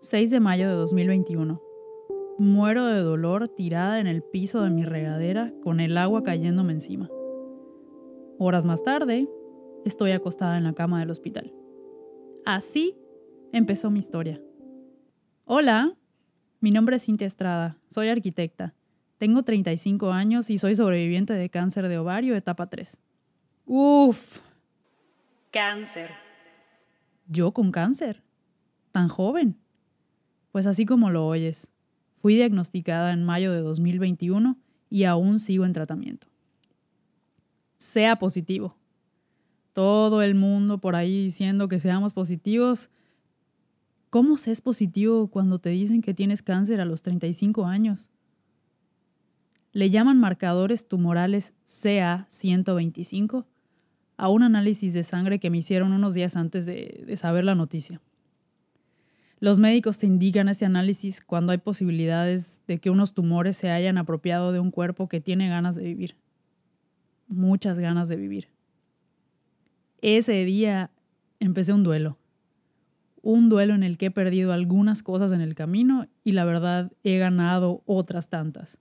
6 de mayo de 2021. Muero de dolor tirada en el piso de mi regadera con el agua cayéndome encima. Horas más tarde, estoy acostada en la cama del hospital. Así empezó mi historia. Hola, mi nombre es Cintia Estrada, soy arquitecta. Tengo 35 años y soy sobreviviente de cáncer de ovario etapa 3. Uf. Cáncer. ¿Yo con cáncer? ¿Tan joven? Pues así como lo oyes, fui diagnosticada en mayo de 2021 y aún sigo en tratamiento. Sea positivo. Todo el mundo por ahí diciendo que seamos positivos. ¿Cómo se es positivo cuando te dicen que tienes cáncer a los 35 años? Le llaman marcadores tumorales CA125 a un análisis de sangre que me hicieron unos días antes de, de saber la noticia. Los médicos te indican este análisis cuando hay posibilidades de que unos tumores se hayan apropiado de un cuerpo que tiene ganas de vivir. Muchas ganas de vivir. Ese día empecé un duelo. Un duelo en el que he perdido algunas cosas en el camino y la verdad he ganado otras tantas.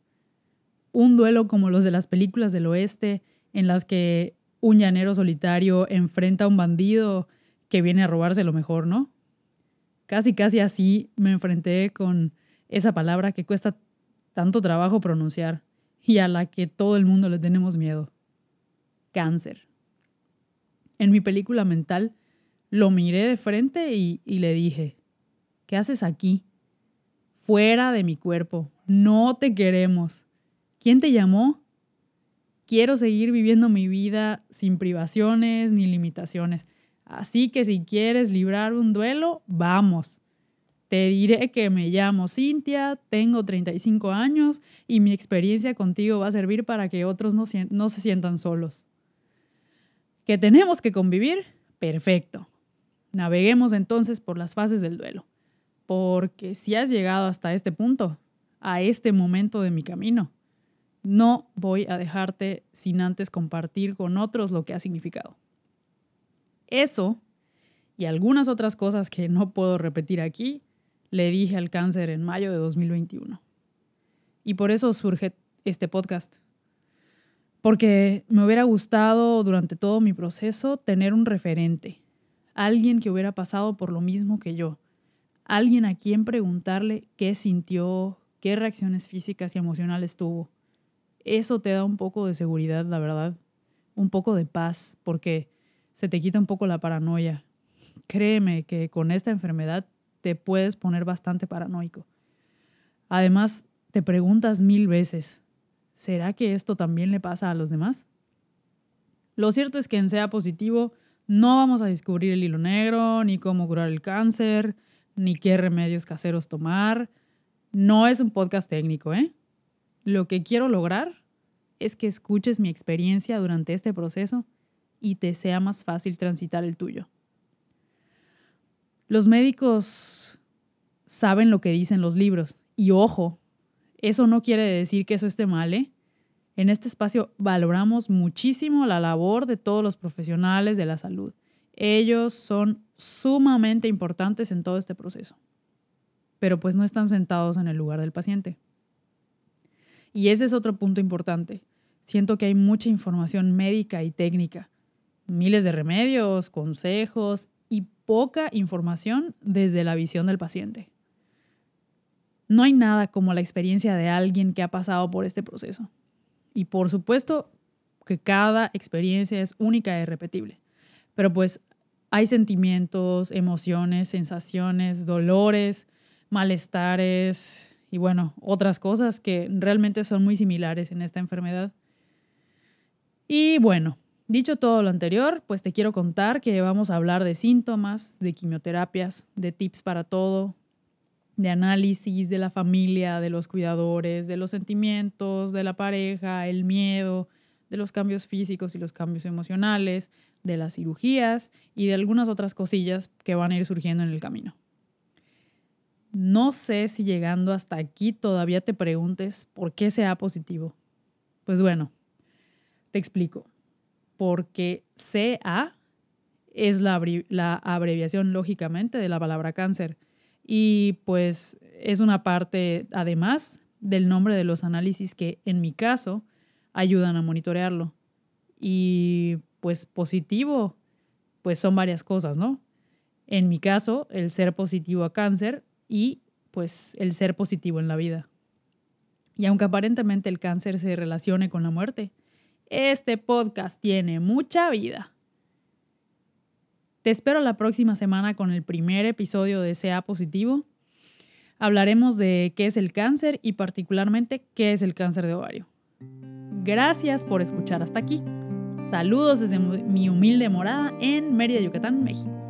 Un duelo como los de las películas del oeste en las que un llanero solitario enfrenta a un bandido que viene a robarse lo mejor, ¿no? Casi, casi así me enfrenté con esa palabra que cuesta tanto trabajo pronunciar y a la que todo el mundo le tenemos miedo. Cáncer. En mi película mental lo miré de frente y, le dije, ¿qué haces aquí? Fuera de mi cuerpo. No te queremos. ¿Quién te llamó? Quiero seguir viviendo mi vida sin privaciones ni limitaciones. Así que si quieres librar un duelo, vamos. Te diré que me llamo Cintia, tengo 35 años y mi experiencia contigo va a servir para que otros no, no se sientan solos. ¿Que tenemos que convivir? Perfecto. Naveguemos entonces por las fases del duelo. Porque si has llegado hasta este punto, a este momento de mi camino, no voy a dejarte sin antes compartir con otros lo que ha significado. Eso y algunas otras cosas que no puedo repetir aquí, le dije al cáncer en mayo de 2021. Y por eso surge este podcast. Porque me hubiera gustado durante todo mi proceso tener un referente, alguien que hubiera pasado por lo mismo que yo, alguien a quien preguntarle qué sintió, qué reacciones físicas y emocionales tuvo. Eso te da un poco de seguridad, la verdad, un poco de paz, porque se te quita un poco la paranoia. Créeme que con esta enfermedad te puedes poner bastante paranoico. Además, te preguntas mil veces, ¿será que esto también le pasa a los demás? Lo cierto es que en Sea Positivo no vamos a descubrir el hilo negro, ni cómo curar el cáncer, ni qué remedios caseros tomar. No es un podcast técnico, ¿eh? Lo que quiero lograr es que escuches mi experiencia durante este proceso y te sea más fácil transitar el tuyo. Los médicos saben lo que dicen los libros y ojo, eso no quiere decir que eso esté mal. ¿eh? En este espacio valoramos muchísimo la labor de todos los profesionales de la salud. Ellos son sumamente importantes en todo este proceso, pero pues no están sentados en el lugar del paciente. Y ese es otro punto importante. Siento que hay mucha información médica y técnica, miles de remedios, consejos y poca información desde la visión del paciente. No hay nada como la experiencia de alguien que ha pasado por este proceso. Y por supuesto que cada experiencia es única e irrepetible. Pero pues hay sentimientos, emociones, sensaciones, dolores, malestares y bueno, otras cosas que realmente son muy similares en esta enfermedad. Y bueno, Dicho todo lo anterior, pues te quiero contar que vamos a hablar de síntomas, de quimioterapias, de tips para todo, de análisis de la familia, de los cuidadores, de los sentimientos, de la pareja, el miedo, de los cambios físicos y los cambios emocionales, de las cirugías y de algunas otras cosillas que van a ir surgiendo en el camino. No sé si llegando hasta aquí todavía te preguntes por qué sea positivo. Pues bueno, te explico porque CA es la, abreviación lógicamente de la palabra cáncer Y pues es una parte, además, del nombre de los análisis que en mi caso ayudan a monitorearlo. Y pues positivo, pues son varias cosas, ¿no? En mi caso, el ser positivo a cáncer y pues el ser positivo en la vida. Y aunque aparentemente el cáncer se relacione con la muerte, este podcast tiene mucha vida. Te espero la próxima semana con el primer episodio de Sea Positivo. Hablaremos de qué es el cáncer y particularmente qué es el cáncer de ovario. Gracias por escuchar hasta aquí. Saludos desde mi humilde morada en Mérida, Yucatán, México.